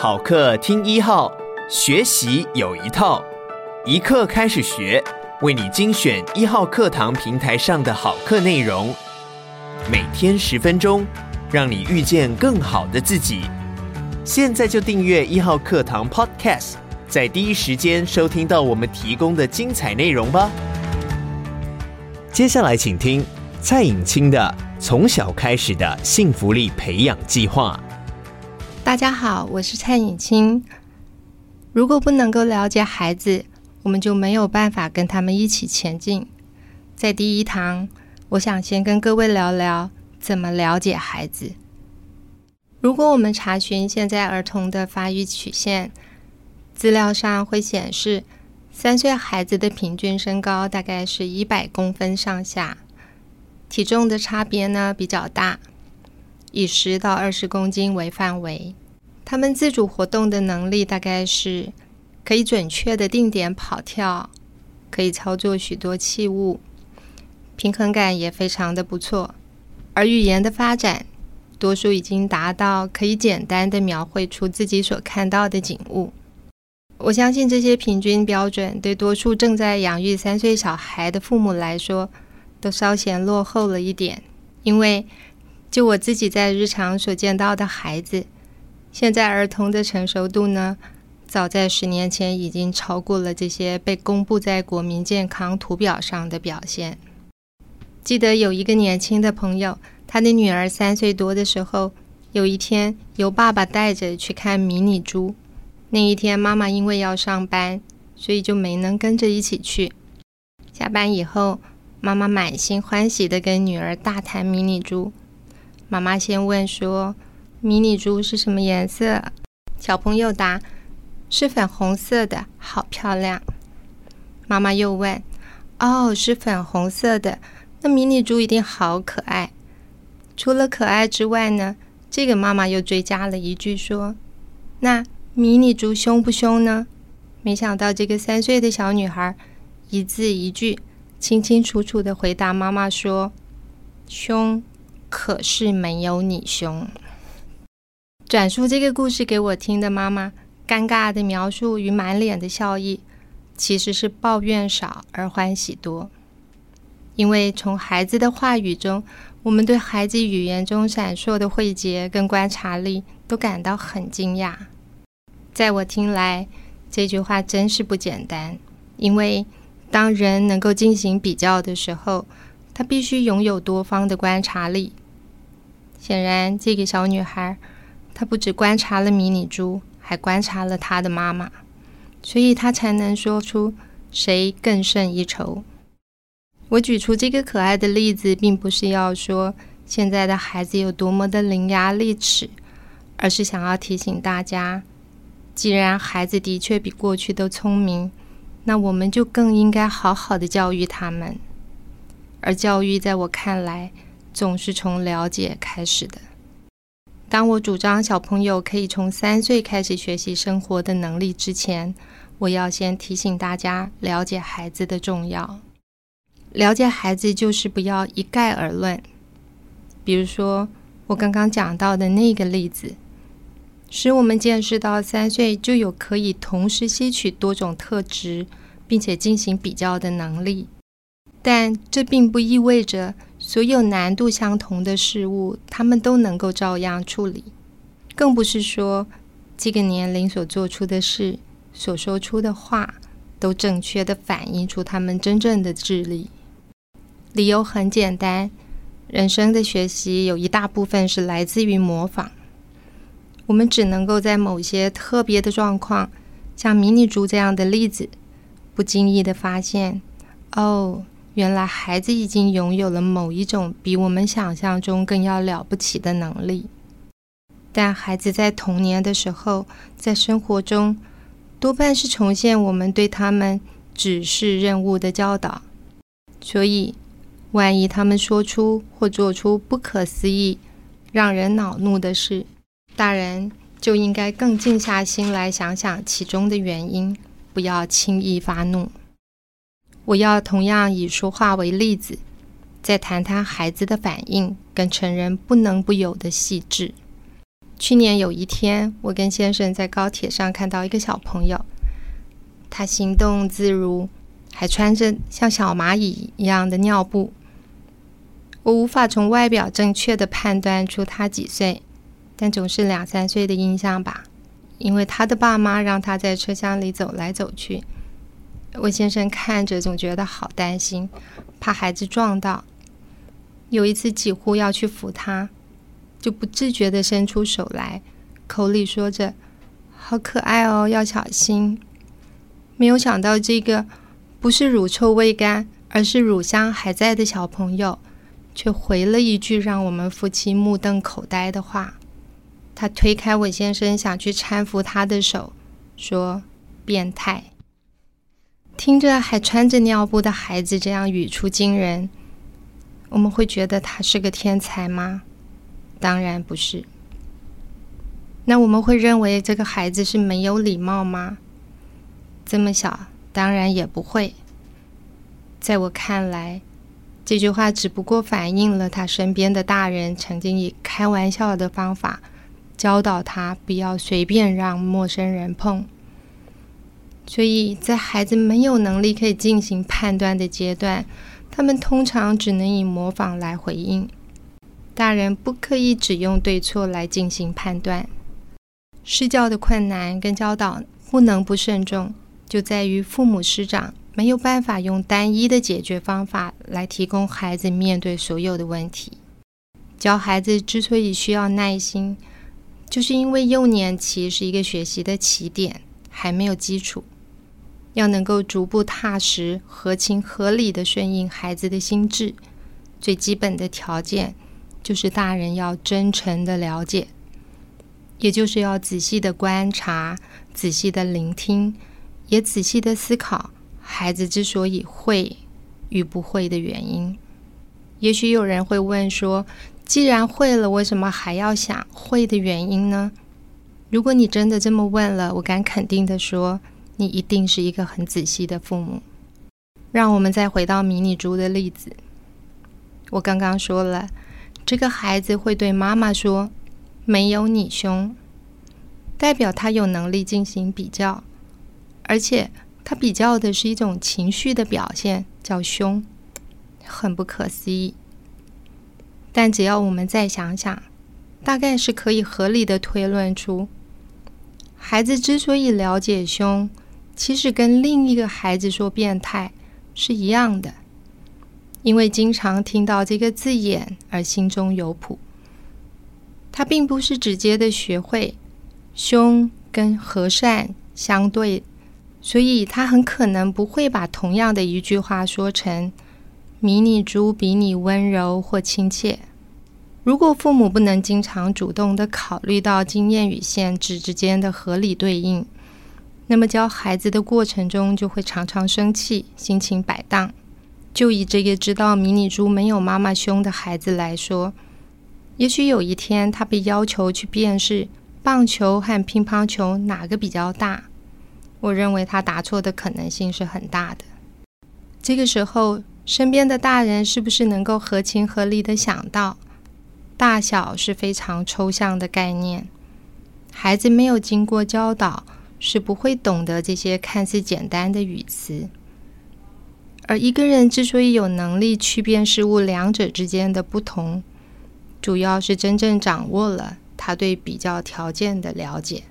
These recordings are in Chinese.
好课听一号，学习有一套，一课开始学，为你精选一号课堂平台上的好课内容，每天十分钟，让你遇见更好的自己。现在就订阅一号课堂 Podcast，在第一时间收听到我们提供的精彩内容吧。接下来请听蔡颖清的《从小开始的幸福力培养计划》。大家好，我是蔡颖清。如果不能够了解孩子，我们就没有办法跟他们一起前进。在第一堂，我想先跟各位聊聊怎么了解孩子。如果我们查询现在儿童的发育曲线，资料上会显示，三岁孩子的平均身高大概是一百公分上下，体重的差别呢比较大。以十到二十公斤为范围，他们自主活动的能力大概是可以准确的定点跑跳，可以操作许多器物，平衡感也非常的不错。而语言的发展，多数已经达到可以简单的描绘出自己所看到的景物。我相信这些平均标准对多数正在养育三岁小孩的父母来说，都稍显落后了一点，因为。就我自己在日常所见到的孩子，现在儿童的成熟度呢，早在十年前已经超过了这些被公布在国民健康图表上的表现。记得有一个年轻的朋友，他的女儿三岁多的时候，有一天由爸爸带着去看迷你猪。那一天妈妈因为要上班，所以就没能跟着一起去。下班以后，妈妈满心欢喜地跟女儿大谈迷你猪。妈妈先问说：“迷你猪是什么颜色？”小朋友答：“是粉红色的，好漂亮。”妈妈又问：“哦，是粉红色的，那迷你猪一定好可爱。”除了可爱之外呢，这个妈妈又追加了一句说：“那迷你猪凶不凶呢？”没想到这个三岁的小女孩一字一句，清清楚楚地回答妈妈说：“凶。”可是没有你凶。转述这个故事给我听的妈妈，尴尬的描述与满脸的笑意，其实是抱怨少而欢喜多。因为从孩子的话语中，我们对孩子语言中闪烁的慧捷跟观察力都感到很惊讶。在我听来，这句话真是不简单。因为当人能够进行比较的时候，他必须拥有多方的观察力。显然，这个小女孩，他不只观察了迷你猪，还观察了他的妈妈，所以他才能说出谁更胜一筹。我举出这个可爱的例子，并不是要说现在的孩子有多么的伶牙俐齿，而是想要提醒大家，既然孩子的确比过去都聪明，那我们就更应该好好的教育他们。而教育，在我看来，总是从了解开始的。当我主张小朋友可以从三岁开始学习生活的能力之前，我要先提醒大家了解孩子的重要。了解孩子就是不要一概而论。比如说，我刚刚讲到的那个例子，使我们见识到三岁就有可以同时吸取多种特质，并且进行比较的能力。但这并不意味着所有难度相同的事物，他们都能够照样处理，更不是说这个年龄所做出的事、所说出的话，都正确地反映出他们真正的智力。理由很简单，人生的学习有一大部分是来自于模仿。我们只能够在某些特别的状况，像迷你猪这样的例子，不经意地发现，哦。原来孩子已经拥有了某一种比我们想象中更要了不起的能力，但孩子在童年的时候，在生活中多半是重现我们对他们指示任务的教导，所以万一他们说出或做出不可思议、让人恼怒的事，大人就应该更静下心来想想其中的原因，不要轻易发怒。我要同样以说话为例子，再谈谈孩子的反应跟成人不能不有的细致。去年有一天，我跟先生在高铁上看到一个小朋友，他行动自如，还穿着像小蚂蚁一样的尿布。我无法从外表正确的判断出他几岁，但总是两三岁的印象吧，因为他的爸妈让他在车厢里走来走去。魏先生看着总觉得好担心，怕孩子撞到。有一次几乎要去扶他。就不自觉地伸出手来，口里说着：“好可爱哦，要小心。”没有想到，这个不是乳臭未干，而是乳香还在的小朋友，却回了一句让我们夫妻目瞪口呆的话。他推开我先生想去搀扶他的手，说：“变态。”听着还穿着尿布的孩子这样语出惊人，我们会觉得他是个天才吗？当然不是。那我们会认为这个孩子是没有礼貌吗？这么小，当然也不会。在我看来，这句话只不过反映了他身边的大人曾经以开玩笑的方法教导他不要随便让陌生人碰。所以在孩子没有能力可以进行判断的阶段，他们通常只能以模仿来回应。大人不可以只用对错来进行判断。施教的困难跟教导不能不慎重，就在于父母师长没有办法用单一的解决方法来提供孩子面对所有的问题。教孩子之所以需要耐心，就是因为幼年期是一个学习的起点，还没有基础，要能够逐步踏实、合情合理地顺应孩子的心智，最基本的条件。就是大人要真诚的了解，也就是要仔细的观察、仔细的聆听，也仔细的思考孩子之所以会与不会的原因。也许有人会问说：“既然会了，为什么还要想会的原因呢？”如果你真的这么问了，我敢肯定的说，你一定是一个很仔细的父母。让我们再回到迷你猪的例子，我刚刚说了。这个孩子会对妈妈说：“没有你凶”，代表他有能力进行比较，而且他比较的是一种情绪的表现，叫凶，很不可思议。但只要我们再想想，大概是可以合理的推论出，孩子之所以了解凶，其实跟另一个孩子说变态是一样的。因为经常听到这个字眼而心中有谱，他并不是直接的学会凶跟和善相对，所以他很可能不会把同样的一句话说成“迷你猪比你温柔或亲切”。如果父母不能经常主动的考虑到经验与限制之间的合理对应，那么教孩子的过程中就会常常生气，心情摆荡。就以这个知道迷你猪没有妈妈凶的孩子来说，也许有一天他被要求去辨识棒球和乒乓球哪个比较大，我认为他答错的可能性是很大的。这个时候，身边的大人是不是能够合情合理的想到，大小是非常抽象的概念，孩子没有经过教导是不会懂得这些看似简单的语词。而一个人之所以有能力区辨事物两者之间的不同，主要是真正掌握了他对比较条件的了解。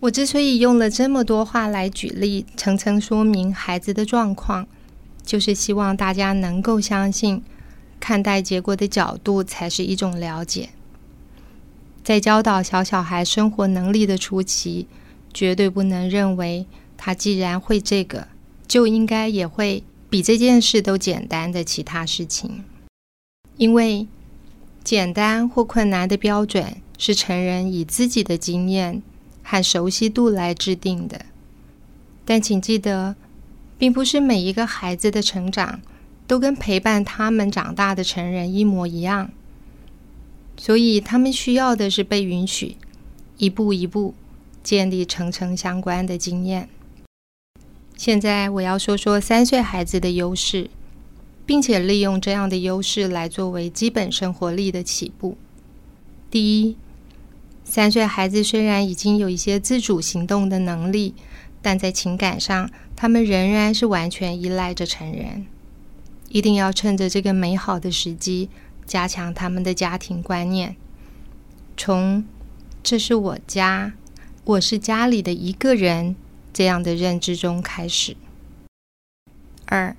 我之所以用了这么多话来举例，层层说明孩子的状况，就是希望大家能够相信，看待结果的角度才是一种了解。在教导小小孩生活能力的初期，绝对不能认为他既然会这个。就应该也会比这件事都简单的其他事情，因为简单或困难的标准是成人以自己的经验和熟悉度来制定的。但请记得，并不是每一个孩子的成长都跟陪伴他们长大的成人一模一样，所以他们需要的是被允许，一步一步建立层层相关的经验。现在我要说说三岁孩子的优势，并且利用这样的优势来作为基本生活力的起步。第一，三岁孩子虽然已经有一些自主行动的能力，但在情感上，他们仍然是完全依赖着成人。一定要趁着这个美好的时机，加强他们的家庭观念，从“这是我家，我是家里的一个人”这样的认知中开始。二，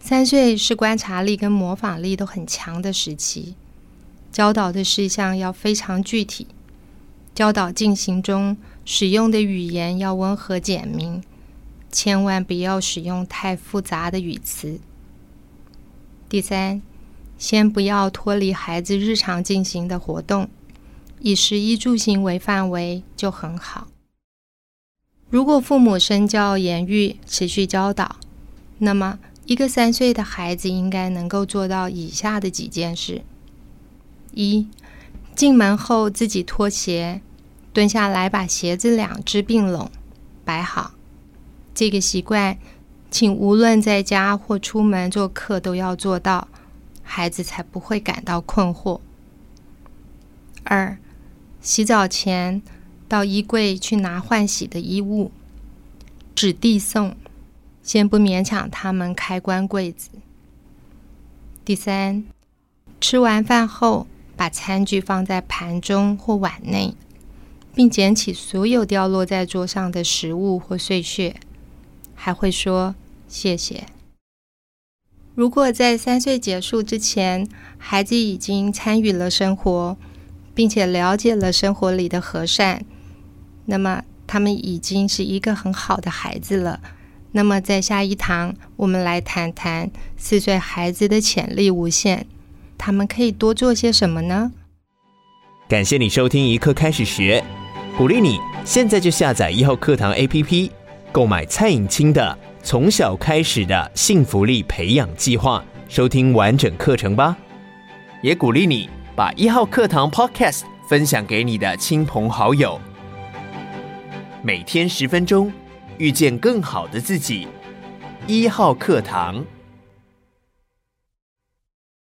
三岁是观察力跟模仿力都很强的时期，教导的事项要非常具体，教导进行中使用的语言要温和简明，千万不要使用太复杂的语词。第三，先不要脱离孩子日常进行的活动，以食衣住行为范围就很好。如果父母身教言语持续教导，那么一个三岁的孩子应该能够做到以下的几件事：一，进门后自己脱鞋，蹲下来把鞋子两只并拢，摆好。这个习惯。请无论在家或出门做客都要做到，孩子才不会感到困惑。二，洗澡前到衣柜去拿换洗的衣物，只递送，先不勉强他们开关柜子。第三，吃完饭后把餐具放在盘中或碗内，并捡起所有掉落在桌上的食物或碎屑。还会说谢谢。如果在三岁结束之前，孩子已经参与了生活，并且了解了生活里的和善，那么他们已经是一个很好的孩子了。那么在下一堂，我们来谈谈四岁孩子的潜力无限，他们可以多做些什么呢？感谢你收听一课开始学，鼓励你现在就下载一号课堂 APP。购买蔡颖清的《从小开始的幸福力培养计划》，收听完整课程吧。也鼓励你把一号课堂 Podcast 分享给你的亲朋好友。每天十分钟，遇见更好的自己。一号课堂。